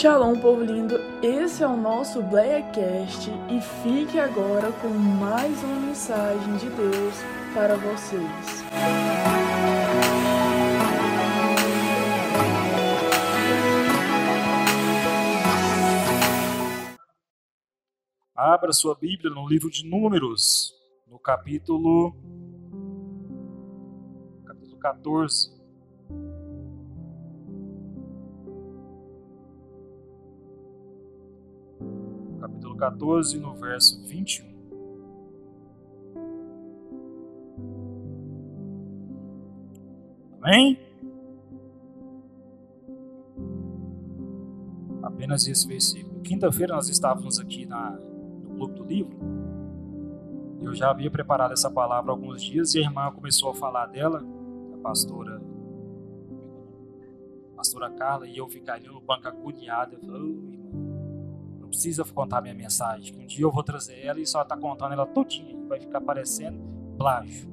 Shalom, povo lindo! Esse é o nosso Blackcast e fique agora com mais uma mensagem de Deus para vocês. Abra sua Bíblia no livro de Números, no capítulo, capítulo 14. 14, no verso 21. Amém? Apenas esse versículo. Quinta-feira nós estávamos aqui na, no Clube do Livro. Eu já havia preparado essa palavra há alguns dias e a irmã começou a falar dela, a pastora, a pastora Carla, e eu ficaria no banco agoniado. Eu falei, oh, irmã, não precisa contar minha mensagem, que um dia eu vou trazer ela e só está contando ela todinha, vai ficar parecendo plágio.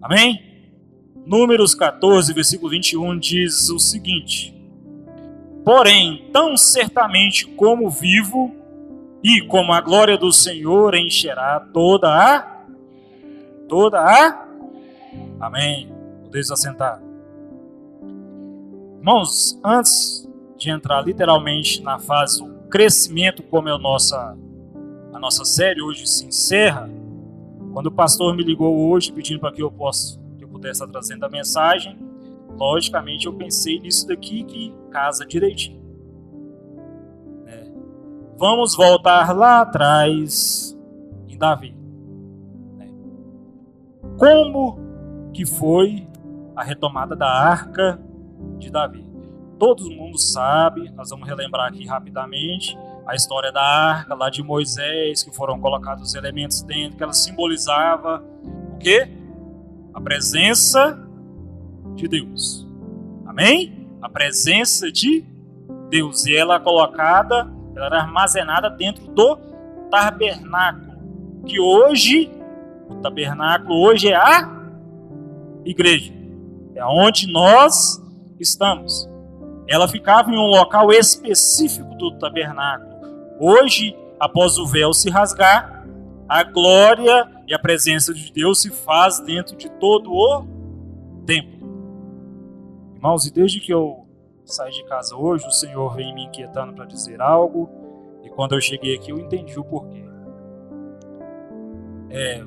Amém? Números 14, versículo 21 diz o seguinte: Porém, tão certamente como vivo e como a glória do Senhor encherá toda a toda a Amém. Podeis assentar. Irmãos, antes de entrar literalmente na fase crescimento, como é a nossa a nossa série hoje se encerra, quando o pastor me ligou hoje pedindo para que eu possa pudesse estar trazendo a mensagem, logicamente eu pensei nisso daqui que casa direitinho. É. Vamos voltar lá atrás em Davi. É. Como que foi a retomada da arca de Davi? Todo mundo sabe, nós vamos relembrar aqui rapidamente a história da arca lá de Moisés, que foram colocados os elementos dentro, que ela simbolizava o quê? a presença de Deus. Amém? A presença de Deus. E ela é colocada, ela era armazenada dentro do tabernáculo. Que hoje, o tabernáculo hoje é a igreja. É onde nós estamos. Ela ficava em um local específico do tabernáculo. Hoje, após o véu se rasgar, a glória e a presença de Deus se faz dentro de todo o templo. Irmãos, e desde que eu saí de casa hoje, o Senhor vem me inquietando para dizer algo, e quando eu cheguei aqui eu entendi o porquê. É,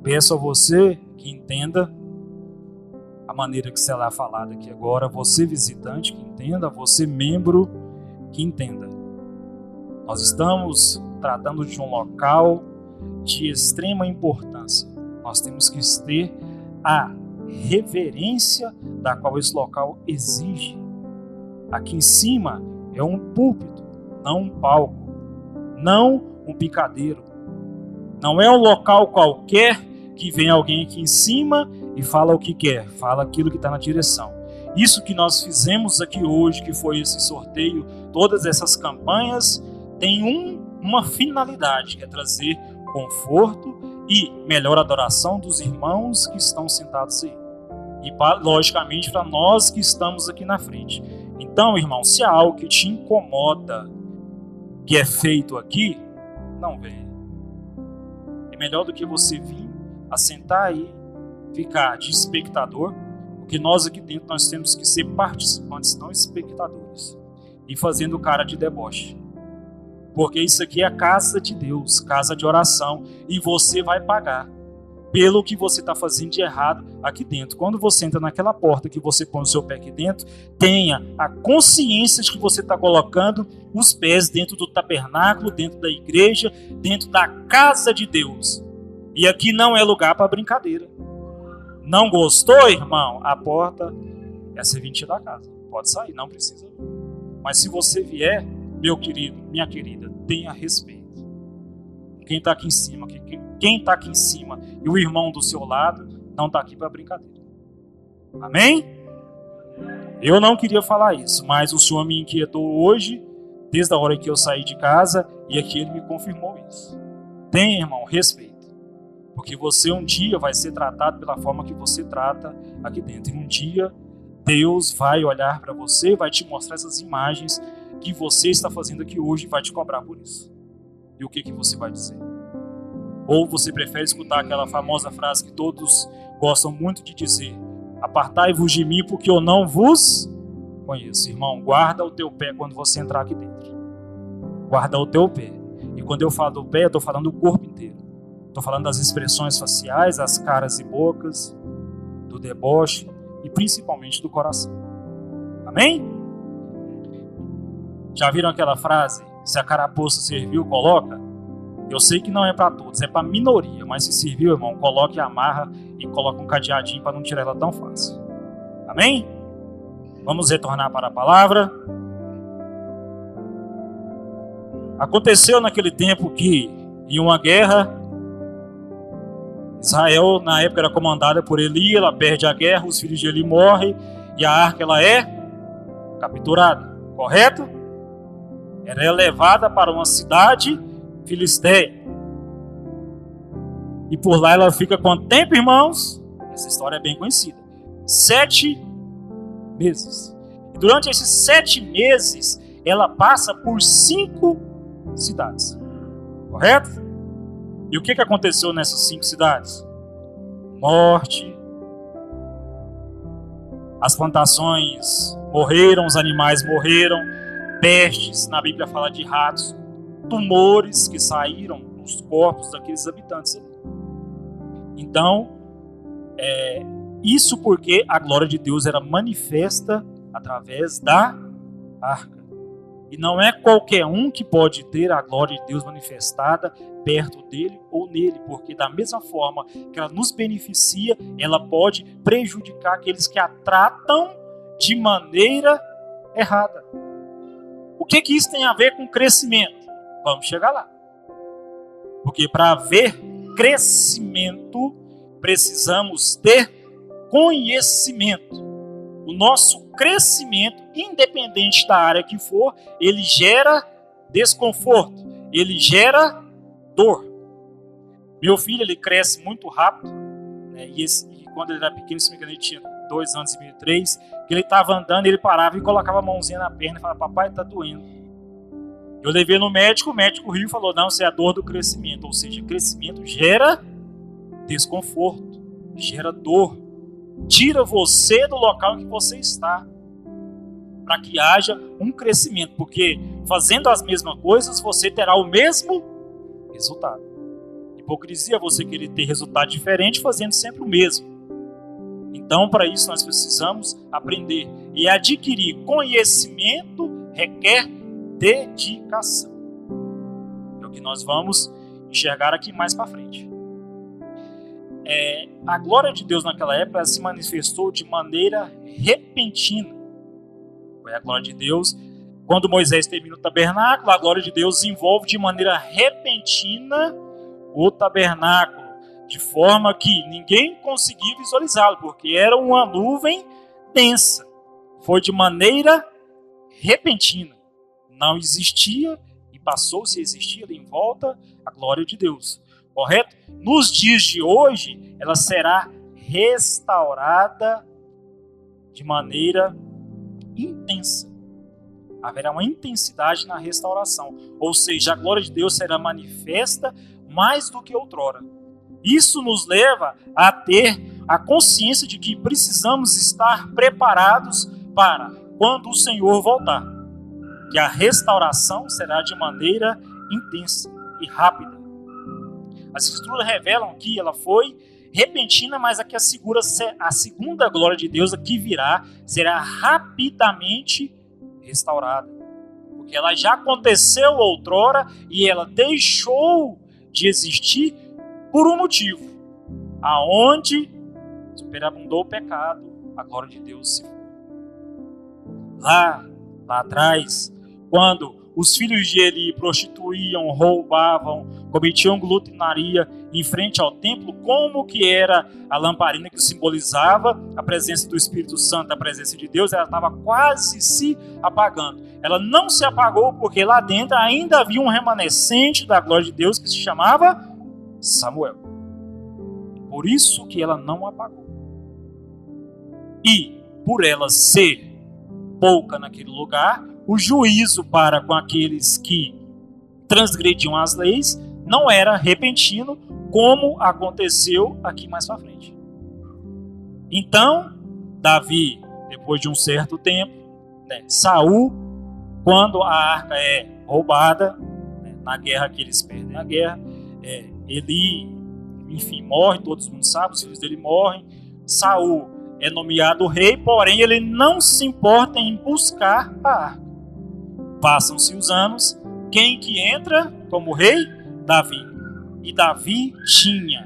peço a você que entenda a maneira que será falada aqui agora, você visitante que entenda, você membro que entenda. Nós estamos tratando de um local de extrema importância. Nós temos que ter a reverência da qual esse local exige. Aqui em cima é um púlpito, não um palco, não um picadeiro. Não é um local qualquer que vem alguém aqui em cima e fala o que quer, fala aquilo que está na direção. Isso que nós fizemos aqui hoje, que foi esse sorteio, todas essas campanhas, tem um, uma finalidade, que é trazer conforto e melhor adoração dos irmãos que estão sentados aí. E, logicamente, para nós que estamos aqui na frente. Então, irmão, se há algo que te incomoda que é feito aqui, não venha. É melhor do que você vir, assentar aí, ficar de espectador, porque nós aqui dentro nós temos que ser participantes, não espectadores. E fazendo cara de deboche porque isso aqui é a casa de Deus, casa de oração, e você vai pagar pelo que você está fazendo de errado aqui dentro. Quando você entra naquela porta que você põe o seu pé aqui dentro, tenha a consciência de que você está colocando os pés dentro do tabernáculo, dentro da igreja, dentro da casa de Deus. E aqui não é lugar para brincadeira. Não gostou, irmão? A porta é serventia da casa. Pode sair, não precisa. Mas se você vier, meu querido, minha querida, tenha respeito. Quem está aqui em cima, quem está aqui em cima e o irmão do seu lado não está aqui para brincadeira. Amém? Eu não queria falar isso, mas o Senhor me inquietou hoje, desde a hora que eu saí de casa, e aqui ele me confirmou isso. Tenha, irmão, respeito. Porque você um dia vai ser tratado pela forma que você trata aqui dentro. E um dia Deus vai olhar para você, vai te mostrar essas imagens que você está fazendo aqui hoje vai te cobrar por isso. E o que, que você vai dizer? Ou você prefere escutar aquela famosa frase que todos gostam muito de dizer: Apartai-vos de mim, porque eu não vos conheço. Irmão, guarda o teu pé quando você entrar aqui dentro. Guarda o teu pé. E quando eu falo do pé, eu estou falando do corpo. Estou falando das expressões faciais, das caras e bocas, do deboche e principalmente do coração. Amém? Já viram aquela frase? Se a carapuça serviu, coloca? Eu sei que não é para todos, é para minoria, mas se serviu, irmão, coloque a amarra e coloque um cadeadinho para não tirar ela tão fácil. Amém? Vamos retornar para a palavra. Aconteceu naquele tempo que, em uma guerra, Israel, na época, era comandada por Eli, ela perde a guerra, os filhos de Eli morrem, e a arca ela é capturada, correto? Ela é levada para uma cidade filisteia. E por lá ela fica quanto tempo, irmãos? Essa história é bem conhecida. Sete meses. E durante esses sete meses, ela passa por cinco cidades. Correto? E o que, que aconteceu nessas cinco cidades? Morte. As plantações morreram, os animais morreram, pestes, na Bíblia fala de ratos, tumores que saíram dos corpos daqueles habitantes ali. Então, é, isso porque a glória de Deus era manifesta através da arca. E não é qualquer um que pode ter a glória de Deus manifestada perto dele ou nele, porque da mesma forma que ela nos beneficia, ela pode prejudicar aqueles que a tratam de maneira errada. O que que isso tem a ver com crescimento? Vamos chegar lá. Porque para haver crescimento, precisamos ter conhecimento. O nosso crescimento, independente da área que for, ele gera desconforto, ele gera dor. Meu filho ele cresce muito rápido, né? e, esse, e, quando ele era pequeno, se me engano, ele tinha dois anos e meio, três, que ele estava andando, ele parava e colocava a mãozinha na perna e falava: Papai, está doendo. Eu levei no médico, o médico riu e falou: Não, isso é a dor do crescimento. Ou seja, crescimento gera desconforto, gera dor tira você do local que você está, para que haja um crescimento, porque fazendo as mesmas coisas você terá o mesmo resultado. Hipocrisia é você querer ter resultado diferente fazendo sempre o mesmo. Então, para isso nós precisamos aprender e adquirir conhecimento requer dedicação. É o que nós vamos enxergar aqui mais para frente é, a glória de Deus naquela época se manifestou de maneira repentina. Foi a glória de Deus. Quando Moisés termina o tabernáculo, a glória de Deus envolve de maneira repentina o tabernáculo, de forma que ninguém conseguia visualizá-lo, porque era uma nuvem densa. Foi de maneira repentina. Não existia e passou-se a existir em volta a glória de Deus correto? Nos dias de hoje, ela será restaurada de maneira intensa. Haverá uma intensidade na restauração, ou seja, a glória de Deus será manifesta mais do que outrora. Isso nos leva a ter a consciência de que precisamos estar preparados para quando o Senhor voltar, que a restauração será de maneira intensa e rápida. As escrituras revelam que ela foi repentina, mas aqui assegura a segunda glória de Deus que virá será rapidamente restaurada. Porque ela já aconteceu outrora e ela deixou de existir por um motivo. Aonde superabundou o pecado, a glória de Deus se foi. Lá, lá atrás, quando os filhos de Eli prostituíam, roubavam, cometiam glutonaria em frente ao templo, como que era a lamparina que simbolizava a presença do Espírito Santo, a presença de Deus, ela estava quase se apagando. Ela não se apagou porque lá dentro ainda havia um remanescente da glória de Deus que se chamava Samuel. Por isso que ela não apagou. E por ela ser pouca naquele lugar, o juízo para com aqueles que transgrediam as leis não era repentino, como aconteceu aqui mais para frente. Então, Davi, depois de um certo tempo, né, Saul, quando a arca é roubada, né, na guerra que eles perdem a guerra, é, ele, enfim, morre, todos mundo sabem, os filhos dele morrem. Saul é nomeado rei, porém ele não se importa em buscar a arca. Passam-se os anos, quem que entra como rei? Davi. E Davi tinha,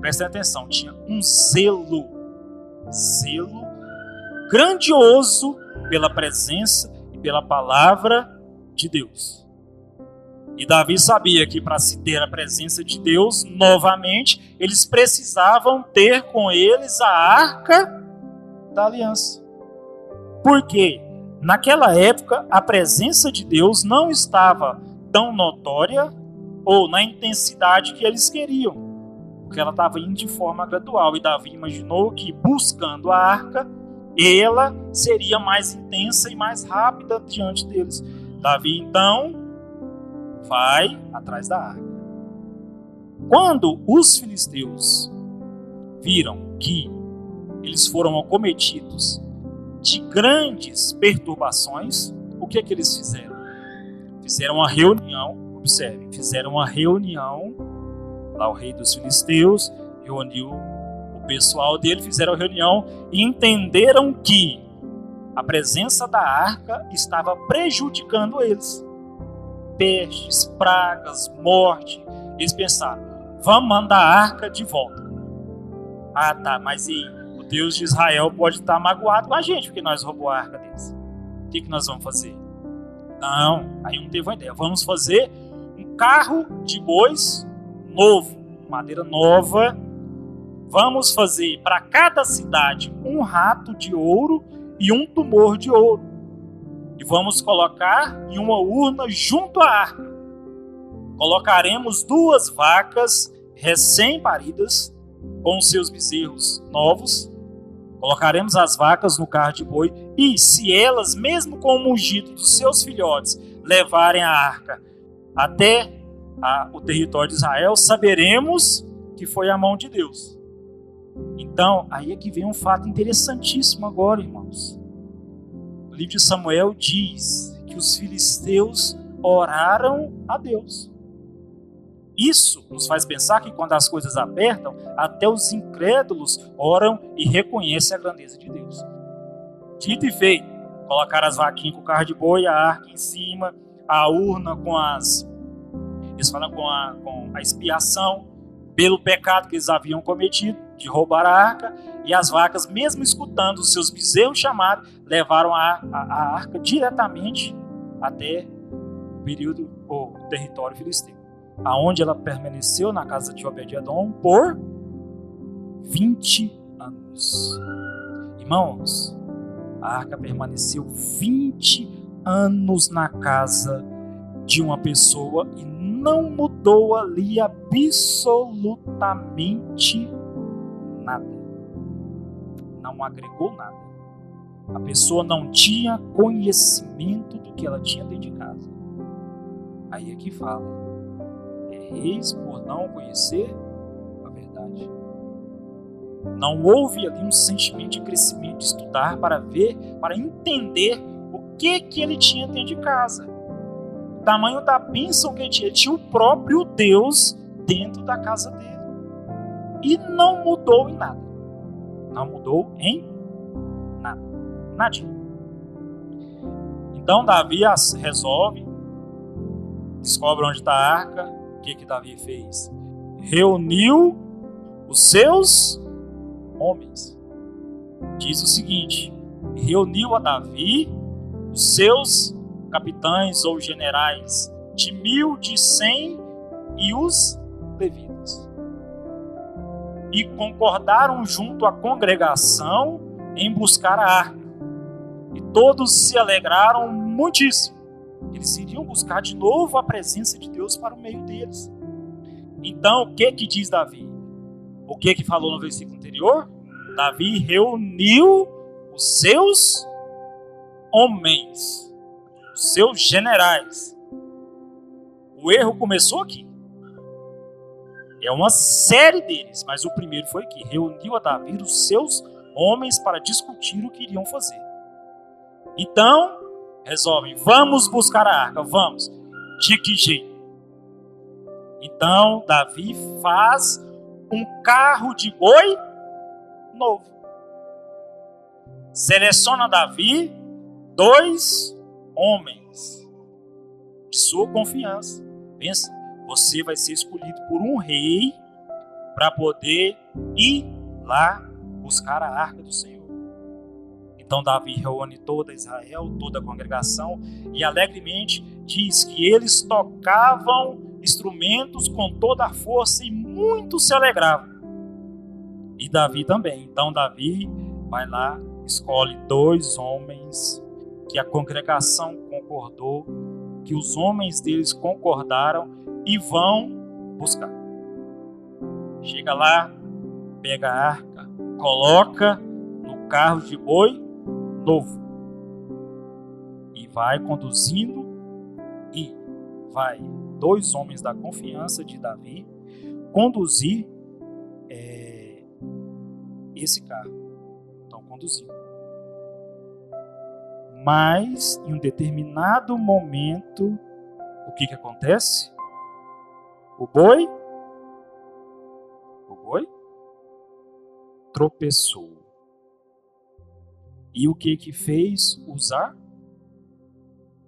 presta atenção, tinha um zelo, zelo grandioso pela presença e pela palavra de Deus. E Davi sabia que para se ter a presença de Deus novamente, eles precisavam ter com eles a arca da aliança. Por quê? Naquela época, a presença de Deus não estava tão notória ou na intensidade que eles queriam, porque ela estava indo de forma gradual. E Davi imaginou que buscando a arca, ela seria mais intensa e mais rápida diante deles. Davi então vai atrás da arca. Quando os filisteus viram que eles foram acometidos de grandes perturbações, o que é que eles fizeram? Fizeram uma reunião, observe, fizeram uma reunião, lá o rei dos filisteus reuniu o pessoal dele, fizeram a reunião e entenderam que a presença da arca estava prejudicando eles pestes, pragas, morte. Eles pensaram: vamos mandar a arca de volta. Ah, tá, mas e o Deus de Israel pode estar magoado com a gente porque nós roubou a arca deles. O que, que nós vamos fazer? Não, aí não teve uma ideia. Vamos fazer carro de bois novo, madeira nova. Vamos fazer para cada cidade um rato de ouro e um tumor de ouro e vamos colocar em uma urna junto à arca. Colocaremos duas vacas recém-paridas com seus bezerros novos. Colocaremos as vacas no carro de boi e, se elas, mesmo com o mugido dos seus filhotes, levarem a arca até a, o território de Israel, saberemos que foi a mão de Deus. Então, aí é que vem um fato interessantíssimo agora, irmãos o livro de Samuel diz que os filisteus oraram a Deus. Isso nos faz pensar que quando as coisas apertam, até os incrédulos oram e reconhecem a grandeza de Deus. Dito e feito, colocar as vaquinhas com o carro de boi, a arca em cima, a urna com as. Eles falam com a, com a expiação pelo pecado que eles haviam cometido de roubar a arca, e as vacas, mesmo escutando os seus bezerros chamar, levaram a, a, a arca diretamente até o período ou território filisteu, aonde ela permaneceu na casa de Obed-edom por 20 anos. Irmãos, a arca permaneceu 20 anos na casa de uma pessoa e não mudou ali absolutamente nada. Não agregou nada. A pessoa não tinha conhecimento do que ela tinha dentro de casa. Aí é que fala. É reis por não conhecer a verdade. Não houve ali um sentimento de crescimento, de estudar para ver, para entender que que ele tinha dentro de casa. O tamanho da bênção que ele tinha. Ele tinha o próprio Deus dentro da casa dele e não mudou em nada. Não mudou em nada. Nadinha. Então Davi resolve, descobre onde está a arca. O que, que Davi fez? Reuniu os seus homens. Diz o seguinte: reuniu a Davi os seus capitães ou generais de mil, de cem e os levitas e concordaram junto à congregação em buscar a arca. E todos se alegraram muitíssimo. Eles iriam buscar de novo a presença de Deus para o meio deles. Então, o que que diz Davi? O que que falou no versículo anterior? Davi reuniu os seus homens. seus generais. O erro começou aqui. É uma série deles, mas o primeiro foi que reuniu a Davi os seus homens para discutir o que iriam fazer. Então, resolvem, vamos buscar a arca, vamos. De que jeito? Então, Davi faz um carro de boi novo. Seleciona Davi dois homens de sua confiança. Pensa, você vai ser escolhido por um rei para poder ir lá buscar a arca do Senhor. Então Davi reúne toda Israel, toda a congregação e alegremente diz que eles tocavam instrumentos com toda a força e muito se alegravam. E Davi também. Então Davi vai lá, escolhe dois homens que a congregação concordou, que os homens deles concordaram e vão buscar. Chega lá, pega a arca, coloca no carro de boi novo. E vai conduzindo e vai dois homens da confiança de Davi conduzir é, esse carro. Estão conduzindo. Mas em um determinado momento, o que, que acontece? O boi, o boi tropeçou. E o que que fez Usar?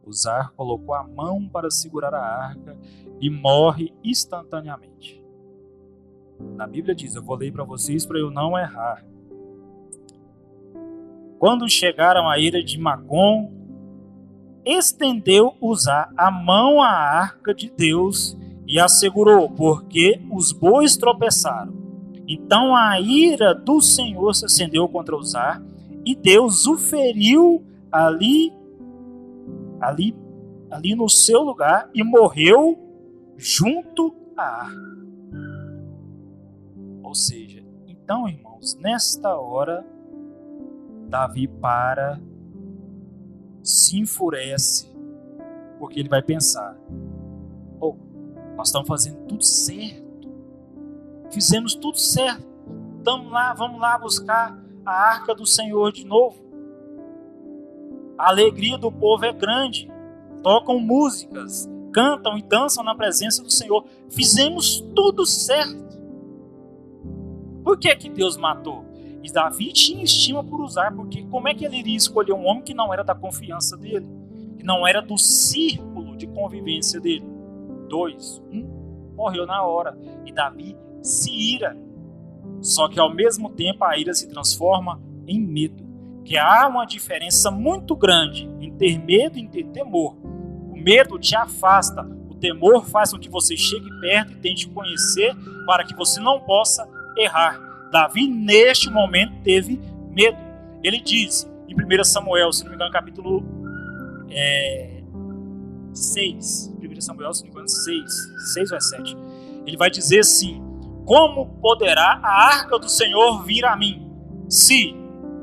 Usar colocou a mão para segurar a arca e morre instantaneamente. Na Bíblia diz, eu vou ler para vocês para eu não errar. Quando chegaram à ira de Macom, estendeu Usar a mão à arca de Deus e assegurou, porque os bois tropeçaram. Então a ira do Senhor se acendeu contra Usar e Deus o feriu ali, ali, ali no seu lugar e morreu junto à arca. Ou seja, então, irmãos, nesta hora, Davi para, se enfurece, porque ele vai pensar: oh, nós estamos fazendo tudo certo, fizemos tudo certo, estamos lá, vamos lá buscar a arca do Senhor de novo. A alegria do povo é grande. Tocam músicas, cantam e dançam na presença do Senhor. Fizemos tudo certo. Por que que Deus matou? E Davi tinha estima por usar, porque como é que ele iria escolher um homem que não era da confiança dele, que não era do círculo de convivência dele? Dois, um morreu na hora e Davi se ira só que ao mesmo tempo a ira se transforma em medo. Que há uma diferença muito grande em ter medo e em ter temor. O medo te afasta, o temor faz com que você chegue perto e tente conhecer para que você não possa errar. Davi, neste momento, teve medo. Ele diz em 1 Samuel, se não me engano, capítulo é, 6. 1 Samuel, se não me engano, 6. 6 ou é 7. Ele vai dizer assim: como poderá a arca do Senhor vir a mim? Se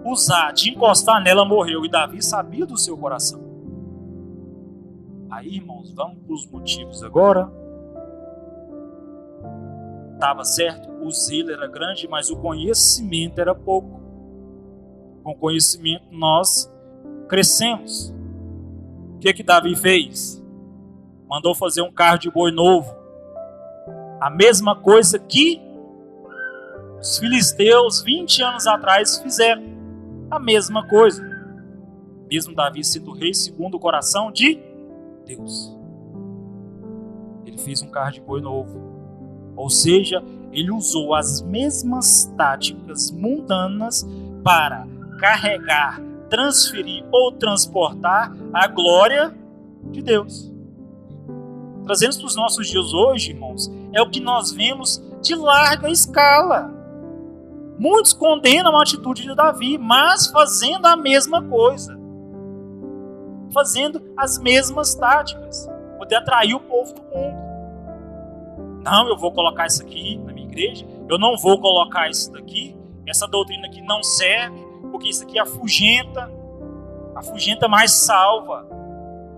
usar de encostar nela morreu. E Davi sabia do seu coração. Aí, irmãos, vamos para os motivos agora. Estava certo, o zelo era grande, mas o conhecimento era pouco. Com conhecimento nós crescemos. O que que Davi fez? Mandou fazer um carro de boi novo a mesma coisa que os filisteus 20 anos atrás fizeram. A mesma coisa. Mesmo Davi sendo rei segundo o coração de Deus. Ele fez um carro de boi novo. Ou seja, ele usou as mesmas táticas mundanas para carregar, transferir ou transportar a glória de Deus. Trazendo para os nossos dias hoje, irmãos, é o que nós vemos de larga escala. Muitos condenam a atitude de Davi, mas fazendo a mesma coisa. Fazendo as mesmas táticas. Poder atrair o povo do mundo. Não, eu vou colocar isso aqui na minha igreja. Eu não vou colocar isso daqui. Essa doutrina aqui não serve, porque isso aqui afugenta. Afugenta, mas salva.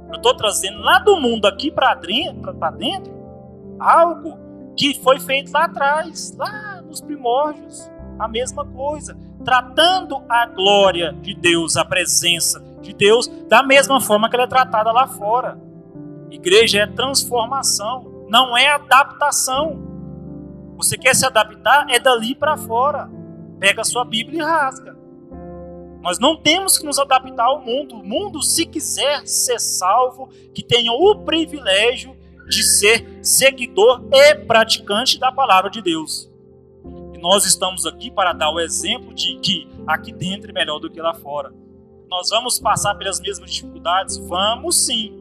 Eu estou trazendo lá do mundo aqui para dentro, dentro algo que foi feito lá atrás, lá nos primórdios. A mesma coisa, tratando a glória de Deus, a presença de Deus, da mesma forma que ela é tratada lá fora. Igreja é transformação, não é adaptação. Você quer se adaptar? É dali para fora. Pega a sua Bíblia e rasga. Nós não temos que nos adaptar ao mundo. O mundo, se quiser ser salvo, que tenha o privilégio de ser seguidor e praticante da palavra de Deus. E nós estamos aqui para dar o exemplo de que aqui dentro é melhor do que lá fora. Nós vamos passar pelas mesmas dificuldades? Vamos sim.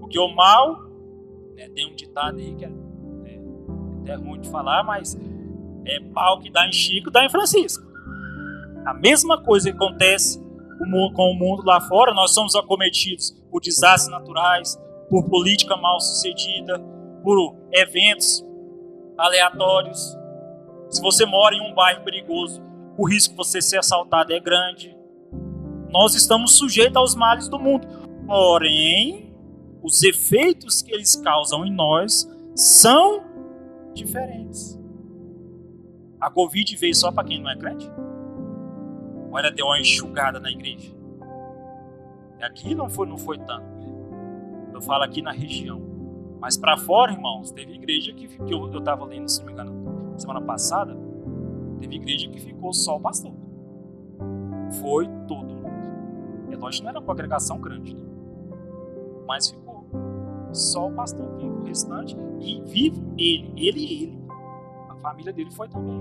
Porque o mal, né, tem um ditado aí que é, é, é ruim de falar, mas é pau que dá em Chico, dá em Francisco. A mesma coisa que acontece com o mundo lá fora, nós somos acometidos por desastres naturais, por política mal sucedida, por eventos aleatórios. Se você mora em um bairro perigoso, o risco de você ser assaltado é grande. Nós estamos sujeitos aos males do mundo. Porém, os efeitos que eles causam em nós são diferentes. A Covid veio só para quem não é crente? Ou ela deu uma enxugada na igreja? Aqui não foi, não foi tanto. Eu falo aqui na região. Mas para fora, irmãos, teve igreja que, que eu estava lendo, se não me engano, semana passada, teve igreja que ficou só o pastor. Foi todo mundo. É lógico que não era uma congregação grande, né? mas ficou só o pastor vivo, o restante, e vivo ele, ele e ele. A família dele foi também.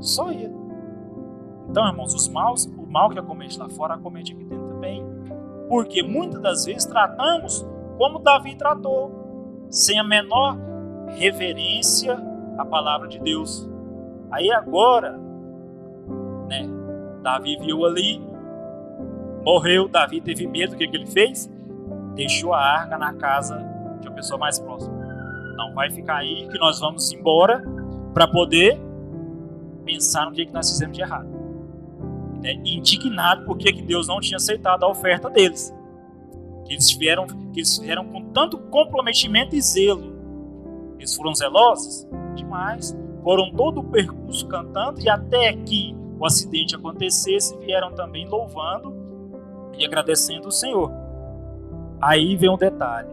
Só ele. Então, irmãos, os maus, o mal que acomete lá fora, acomete aqui dentro também. Porque muitas das vezes tratamos como Davi tratou, sem a menor reverência à palavra de Deus. Aí agora, né, Davi viu ali, morreu, Davi teve medo, o que, que ele fez? Deixou a arca na casa de uma pessoa mais próxima. Não vai ficar aí que nós vamos embora para poder pensar no que, que nós fizemos de errado. Né? Indignado porque que Deus não tinha aceitado a oferta deles que eles fizeram, que eles fizeram com tanto comprometimento e zelo. Eles foram zelosos demais, foram todo o percurso cantando e até que o acidente acontecesse, vieram também louvando e agradecendo o Senhor. Aí vem um detalhe.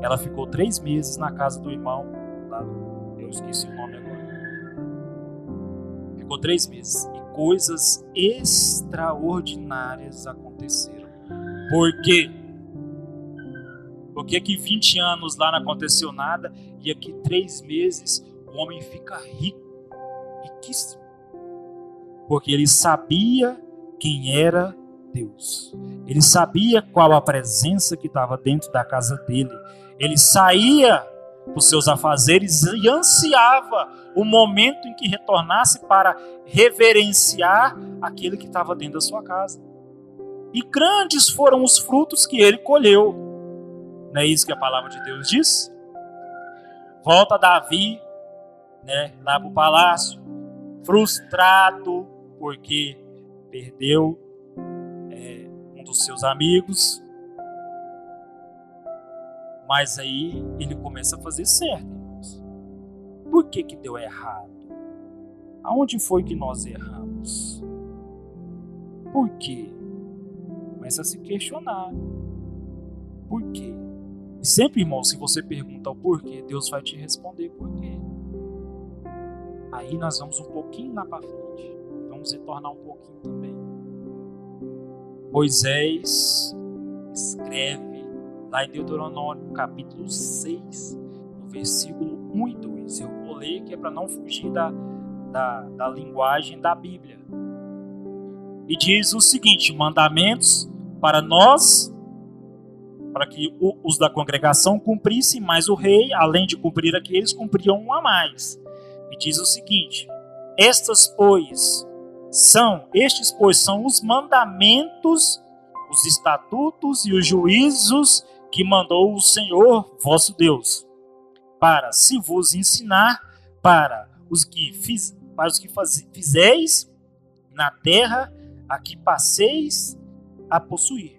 Ela ficou três meses na casa do irmão, lá, eu esqueci o nome agora. Ficou três meses e coisas extraordinárias aconteceram. Por quê? Por que, que 20 anos lá não aconteceu nada e aqui três meses o homem fica rico, riquíssimo? Porque ele sabia quem era Deus. Ele sabia qual a presença que estava dentro da casa dele. Ele saía dos seus afazeres e ansiava o momento em que retornasse para reverenciar aquele que estava dentro da sua casa. E grandes foram os frutos que ele colheu. Não é isso que a palavra de Deus diz? Volta Davi, né, lá para o palácio, frustrado porque perdeu dos seus amigos. Mas aí ele começa a fazer certo, irmãos. Por que, que deu errado? Aonde foi que nós erramos? Por quê? Começa a se questionar. Por quê? E sempre, irmão, se você pergunta o porquê, Deus vai te responder por quê. Aí nós vamos um pouquinho lá para frente. Vamos retornar um pouquinho também. Moisés escreve lá em Deuteronômio, capítulo 6, no versículo 1 e 2. Eu vou ler que é para não fugir da, da, da linguagem da Bíblia. E diz o seguinte: mandamentos para nós para que os da congregação cumprissem, mas o rei, além de cumprir aqueles, cumpriam um a mais. E diz o seguinte: Estas, pois, são, estes, pois, são os mandamentos, os estatutos e os juízos que mandou o Senhor vosso Deus, para se vos ensinar para os que fiz, para os que faz, fizeis na terra a que passeis a possuir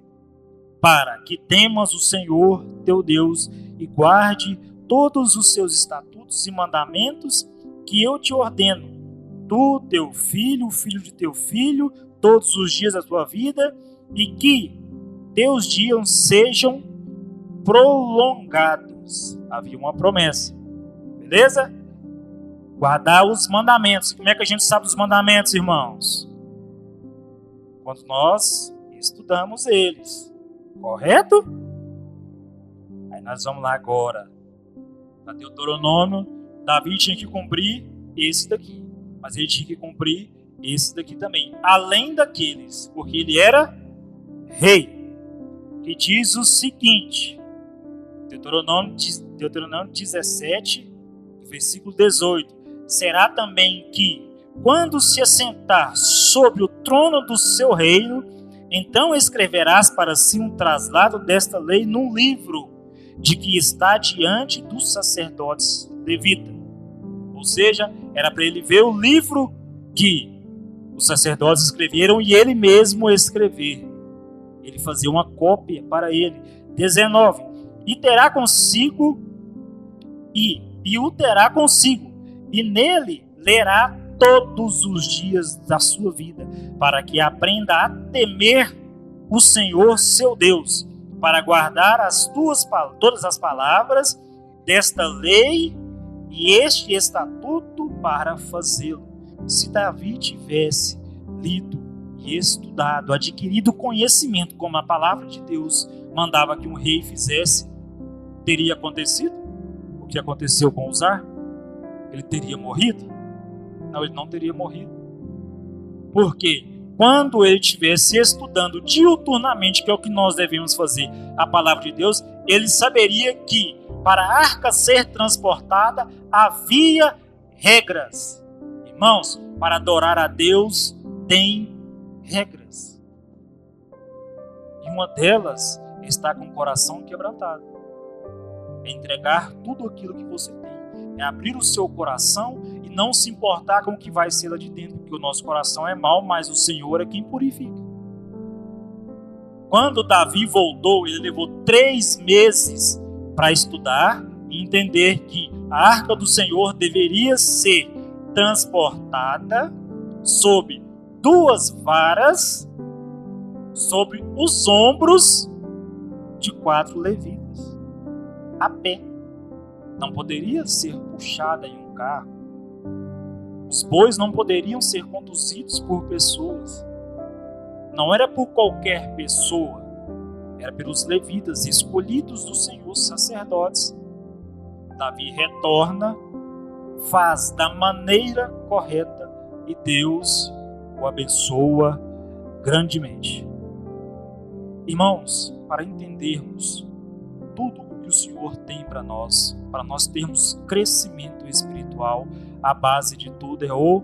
para que temas o Senhor teu Deus e guarde todos os seus estatutos e mandamentos que eu te ordeno, tu, teu filho, o filho de teu filho, todos os dias da tua vida, e que teus dias sejam prolongados. Havia uma promessa, beleza? Guardar os mandamentos. Como é que a gente sabe os mandamentos, irmãos? Quando nós estudamos eles, correto? Aí nós vamos lá agora. Para Deuteronômio, Davi tinha que cumprir esse daqui. Mas ele tinha que cumprir esse daqui também. Além daqueles, porque ele era rei. Que diz o seguinte: Deuteronômio, Deuteronômio 17, versículo 18 será também que, quando se assentar sobre o trono do seu reino, então escreverás para si um traslado desta lei num livro de que está diante dos sacerdotes levita. Ou seja, era para ele ver o livro que os sacerdotes escreveram e ele mesmo escrever. Ele fazia uma cópia para ele. 19. E terá consigo e, e o terá consigo e nele lerá todos os dias da sua vida, para que aprenda a temer o Senhor seu Deus, para guardar as tuas todas as palavras desta lei e este estatuto para fazê-lo. Se Davi tivesse lido e estudado, adquirido conhecimento como a palavra de Deus mandava que um rei fizesse, teria acontecido o que aconteceu com Usar? ele teria morrido? Não, ele não teria morrido. Porque quando ele estivesse estudando diuturnamente, que é o que nós devemos fazer, a palavra de Deus, ele saberia que para a arca ser transportada havia regras. Irmãos, para adorar a Deus tem regras. E uma delas está com o coração quebrantado. É entregar tudo aquilo que você tem é abrir o seu coração e não se importar com o que vai ser lá de dentro, porque o nosso coração é mau, mas o Senhor é quem purifica. Quando Davi voltou, ele levou três meses para estudar e entender que a arca do Senhor deveria ser transportada sob duas varas sobre os ombros de quatro levitas, a pé não poderia ser puxada em um carro. Os bois não poderiam ser conduzidos por pessoas. Não era por qualquer pessoa, era pelos levitas escolhidos do Senhor, sacerdotes. Davi retorna, faz da maneira correta e Deus o abençoa grandemente. Irmãos, para entendermos tudo o Senhor tem para nós, para nós termos crescimento espiritual, a base de tudo é o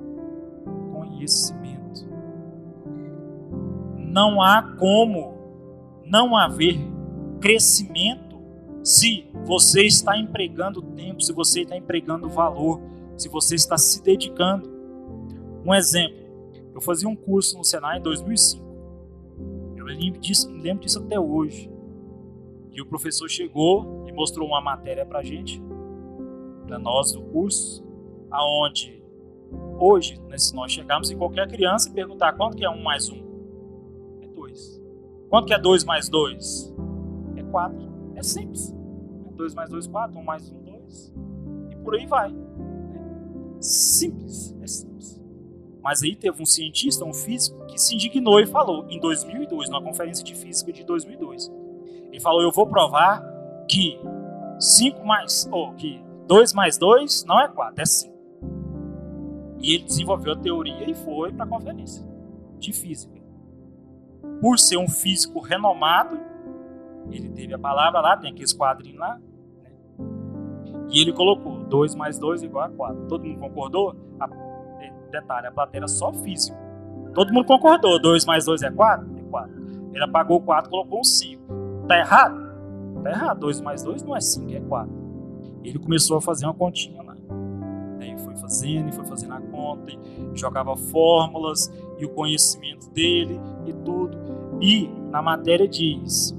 conhecimento. Não há como não haver crescimento se você está empregando tempo, se você está empregando valor, se você está se dedicando. Um exemplo, eu fazia um curso no Senai em 2005. Eu lembro disso, lembro disso até hoje. E o professor chegou e mostrou uma matéria para gente, para nós do curso, aonde hoje, né, se nós chegarmos em qualquer criança e perguntar quanto que é um mais um, é dois. Quanto que é dois mais dois? É quatro. Simples. É dois mais dois, quatro. Um mais um, dois. E por aí vai. É simples. É simples. Mas aí teve um cientista, um físico, que se indignou e falou, em 2002, numa conferência de física de 2002, ele falou: Eu vou provar que 5 mais. ou que 2 mais 2 não é 4, é 5. E ele desenvolveu a teoria e foi para a conferência de física. Por ser um físico renomado, ele teve a palavra lá, tem aqueles quadrinhos lá. Né? E ele colocou 2 mais 2 igual a 4. Todo mundo concordou? A, detalhe, a plateia era só físico. Todo mundo concordou. 2 mais 2 é 4? É 4. Ele apagou 4 colocou um 5. Tá errado? Tá errado. 2 mais 2 não é 5, é 4. Ele começou a fazer uma continha lá. Aí foi fazendo, e foi fazendo a conta, e jogava fórmulas, e o conhecimento dele, e tudo. E na matéria diz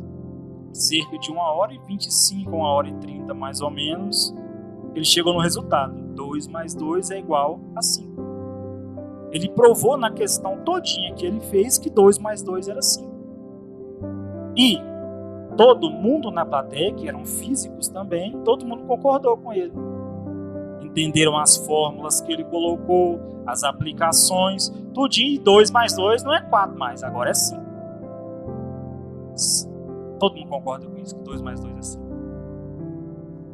cerca de uma hora e 25, uma hora e 30 mais ou menos, ele chegou no resultado. 2 mais 2 é igual a 5. Ele provou na questão todinha que ele fez que 2 mais 2 era 5. E todo mundo na plateia, que eram físicos também, todo mundo concordou com ele. Entenderam as fórmulas que ele colocou, as aplicações, tudinho, e 2 mais 2 não é 4 mais, agora é 5. Todo mundo concorda com isso, que 2 mais 2 é 5.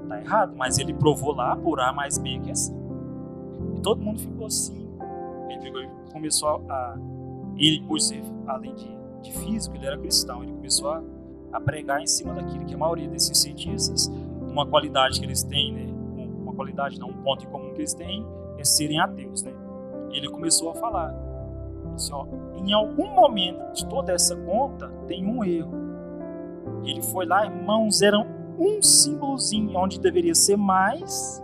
Tá errado, mas ele provou lá por A mais B que é 5. E todo mundo ficou assim. Ele começou a. Ele, por ser, além de, de físico, ele era cristão, ele começou a, a pregar em cima daquilo que a maioria desses cientistas, uma qualidade que eles têm, né? Uma qualidade, não, um ponto em comum que eles têm é serem ateus, né? Ele começou a falar. Assim, ó, em algum momento de toda essa conta tem um erro ele foi lá, irmãos, eram um símbolozinho onde deveria ser mais,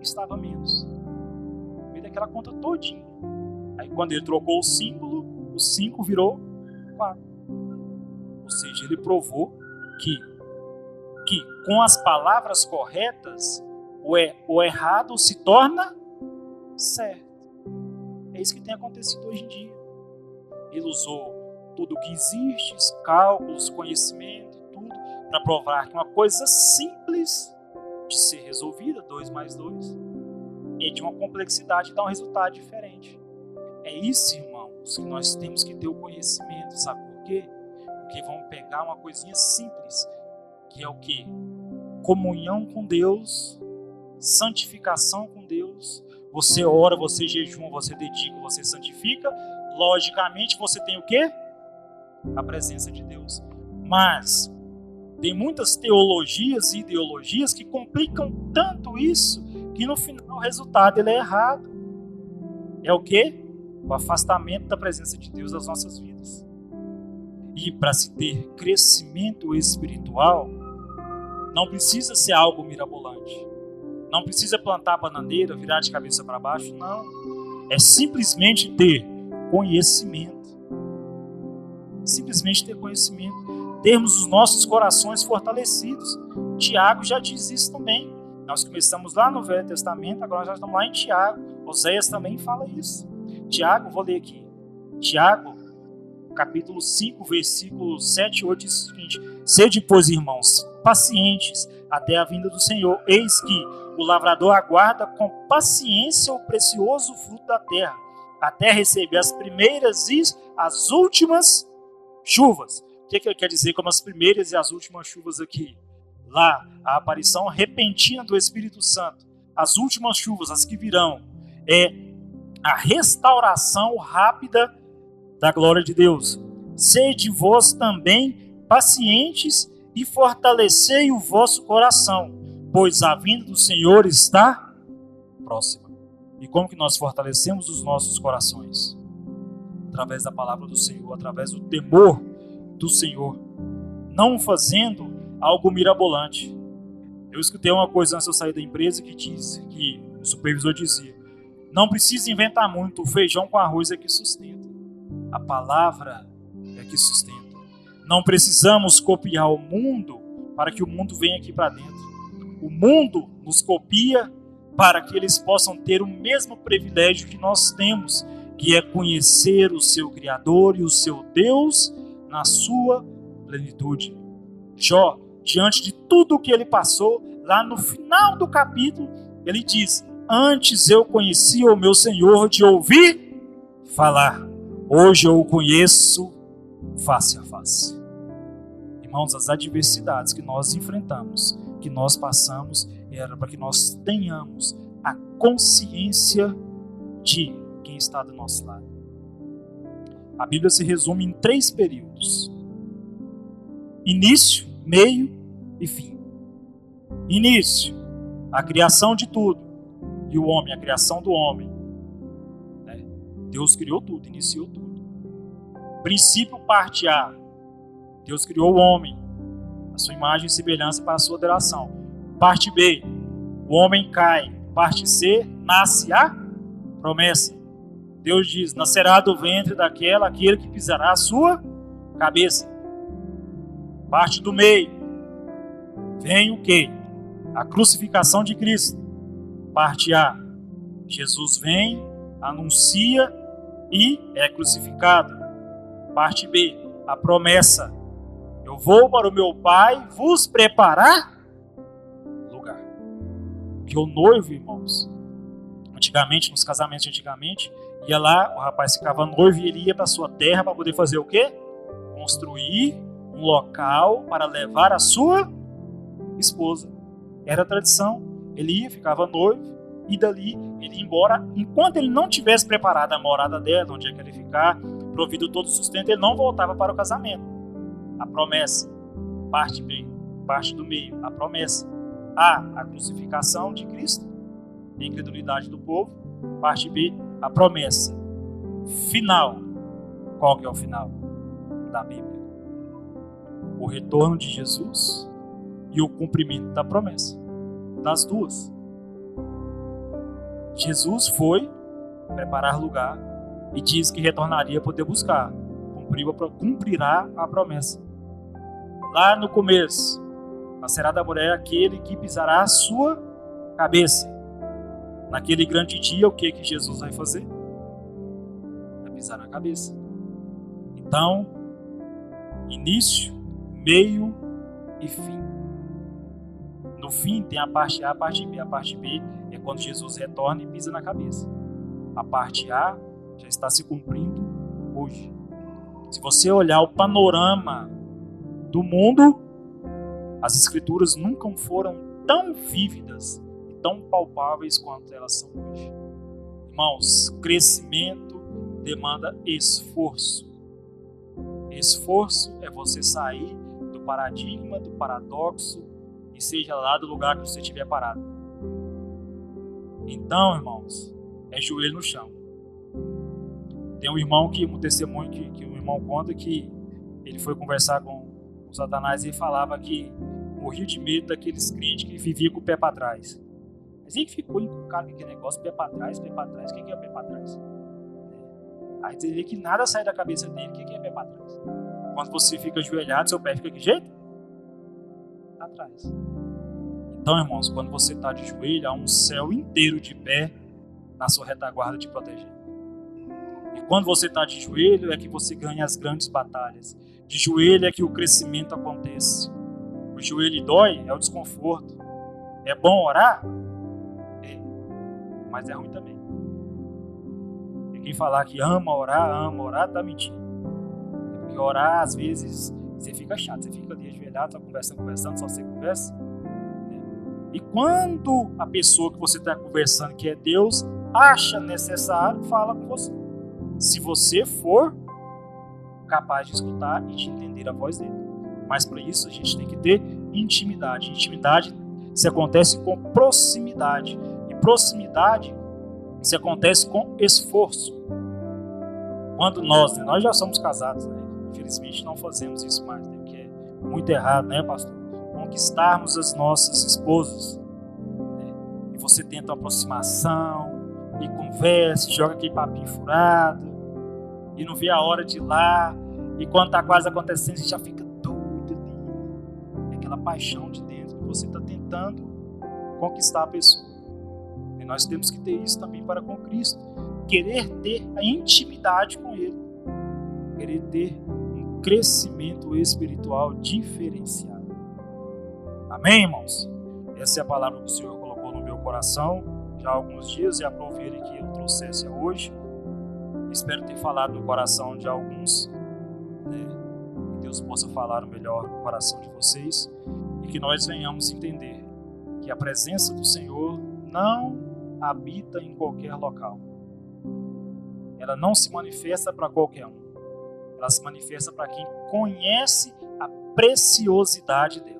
estava menos. No meio daquela conta todinha. Aí quando ele trocou o símbolo, o 5 virou 4. Ou seja, ele provou que, que com as palavras corretas, o, é, o errado se torna certo. É isso que tem acontecido hoje em dia. Ele usou tudo o que existe, cálculos, conhecimento, para provar que uma coisa simples de ser resolvida, 2 mais 2, é de uma complexidade e dá um resultado diferente. É isso, irmãos, que nós temos que ter o conhecimento, sabe por quê? Porque vamos pegar uma coisinha simples, que é o que? Comunhão com Deus, santificação com Deus. Você ora, você jejuma, você dedica, você santifica. Logicamente, você tem o quê? A presença de Deus. Mas tem muitas teologias e ideologias que complicam tanto isso que no final o resultado ele é errado. É o que? O afastamento da presença de Deus das nossas vidas. E para se ter crescimento espiritual, não precisa ser algo mirabolante. Não precisa plantar bananeira, virar de cabeça para baixo, não. É simplesmente ter conhecimento. Simplesmente ter conhecimento termos os nossos corações fortalecidos. Tiago já diz isso também. Nós começamos lá no Velho Testamento, agora já estamos lá em Tiago. Oséias também fala isso. Tiago, vou ler aqui. Tiago, capítulo 5, versículo 7 e 8 diz o seguinte: Sede, pois, irmãos, pacientes até a vinda do Senhor. Eis que o lavrador aguarda com paciência o precioso fruto da terra, até receber as primeiras e as últimas chuvas. O que, que quer dizer como as primeiras e as últimas chuvas aqui? Lá, a aparição repentina do Espírito Santo. As últimas chuvas, as que virão, é a restauração rápida da glória de Deus. Sede vós também pacientes e fortalecei o vosso coração, pois a vinda do Senhor está próxima. E como que nós fortalecemos os nossos corações? Através da palavra do Senhor, através do temor do Senhor, não fazendo algo mirabolante. Eu escutei uma coisa antes de eu sair da empresa que que o supervisor dizia: não precisa inventar muito, o feijão com arroz é que sustenta. A palavra é que sustenta. Não precisamos copiar o mundo para que o mundo venha aqui para dentro. O mundo nos copia para que eles possam ter o mesmo privilégio que nós temos, que é conhecer o seu Criador e o seu Deus na sua plenitude. Jó, diante de tudo o que ele passou, lá no final do capítulo, ele diz: Antes eu conhecia o meu Senhor de ouvir falar, hoje eu o conheço face a face. Irmãos, as adversidades que nós enfrentamos, que nós passamos, era para que nós tenhamos a consciência de quem está do nosso lado. A Bíblia se resume em três períodos: início, meio e fim. Início, a criação de tudo, e o homem, a criação do homem. É, Deus criou tudo, iniciou tudo. Princípio, parte A: Deus criou o homem, a sua imagem e semelhança para a sua adoração. Parte B: o homem cai. Parte C: nasce a promessa. Deus diz: nascerá do ventre daquela aquele que pisará a sua cabeça. Parte do meio. vem o quê? A crucificação de Cristo. Parte A. Jesus vem, anuncia e é crucificado. Parte B. A promessa. Eu vou para o meu Pai vos preparar lugar. Que o noivo, irmãos, antigamente, nos casamentos de antigamente, ia lá, o rapaz ficava noivo e ele ia para sua terra para poder fazer o quê? Construir um local para levar a sua esposa. Era tradição. Ele ia, ficava noivo, e dali ele ia embora. Enquanto ele não tivesse preparado a morada dela, onde é que ele ficar, provido todo o sustento, ele não voltava para o casamento. A promessa, parte B, parte do meio, a promessa. A, a crucificação de Cristo, incredulidade do povo. Parte B, a promessa. Final. Qual que é o final da Bíblia? O retorno de Jesus e o cumprimento da promessa. Das duas. Jesus foi preparar lugar e diz que retornaria poder buscar. cumprirá a promessa. Lá no começo, nascerá da mulher aquele que pisará a sua cabeça. Naquele grande dia, o que que Jesus vai fazer? Vai pisar na cabeça. Então, início, meio e fim. No fim tem a parte A, a parte B. A parte B é quando Jesus retorna e pisa na cabeça. A parte A já está se cumprindo hoje. Se você olhar o panorama do mundo, as escrituras nunca foram tão vívidas tão palpáveis quanto elas são hoje. Irmãos, crescimento demanda esforço. Esforço é você sair do paradigma, do paradoxo, e seja lá do lugar que você estiver parado. Então, irmãos, é joelho no chão. Tem um irmão que, um testemunho que, que um irmão conta que ele foi conversar com o Satanás e falava que morria de medo daqueles crentes que viviam com o pé para trás. Mas ele ficou encucado com aquele negócio, pé para trás, pé para trás. O que é pé para trás? Aí dizia que nada sai da cabeça dele. O que é pé para trás? Quando você fica ajoelhado, seu pé fica que jeito? Atrás. Então, irmãos, quando você está de joelho, há um céu inteiro de pé na sua retaguarda te protegendo. E quando você está de joelho, é que você ganha as grandes batalhas. De joelho é que o crescimento acontece. O joelho dói, é o desconforto. É bom orar? Mas é ruim também. E quem falar que ama orar, ama orar, está mentindo. É porque orar, às vezes, você fica chato. Você fica ali ajoelhado, só conversando, conversando, só você conversa. E quando a pessoa que você está conversando, que é Deus, acha necessário, fala com você. Se você for capaz de escutar e de entender a voz dele. Mas para isso a gente tem que ter intimidade. Intimidade se acontece com proximidade. Proximidade se acontece com esforço. Quando nós, né, nós já somos casados, né? infelizmente não fazemos isso mais, né? que é muito errado, né, pastor? conquistarmos as nossas esposas. Né? E você tenta uma aproximação, e conversa, e joga aquele papinho furado, e não vê a hora de ir lá, e quando está quase acontecendo, você já fica doido ali. É aquela paixão de dentro que você está tentando conquistar a pessoa. Nós temos que ter isso também para com Cristo. Querer ter a intimidade com Ele. Querer ter um crescimento espiritual diferenciado. Amém, irmãos? Essa é a palavra que o Senhor colocou no meu coração já há alguns dias e aprovei ele que eu trouxesse hoje. Espero ter falado no coração de alguns, né? que Deus possa falar melhor no coração de vocês e que nós venhamos entender que a presença do Senhor não habita em qualquer local. Ela não se manifesta para qualquer um. Ela se manifesta para quem conhece a preciosidade dela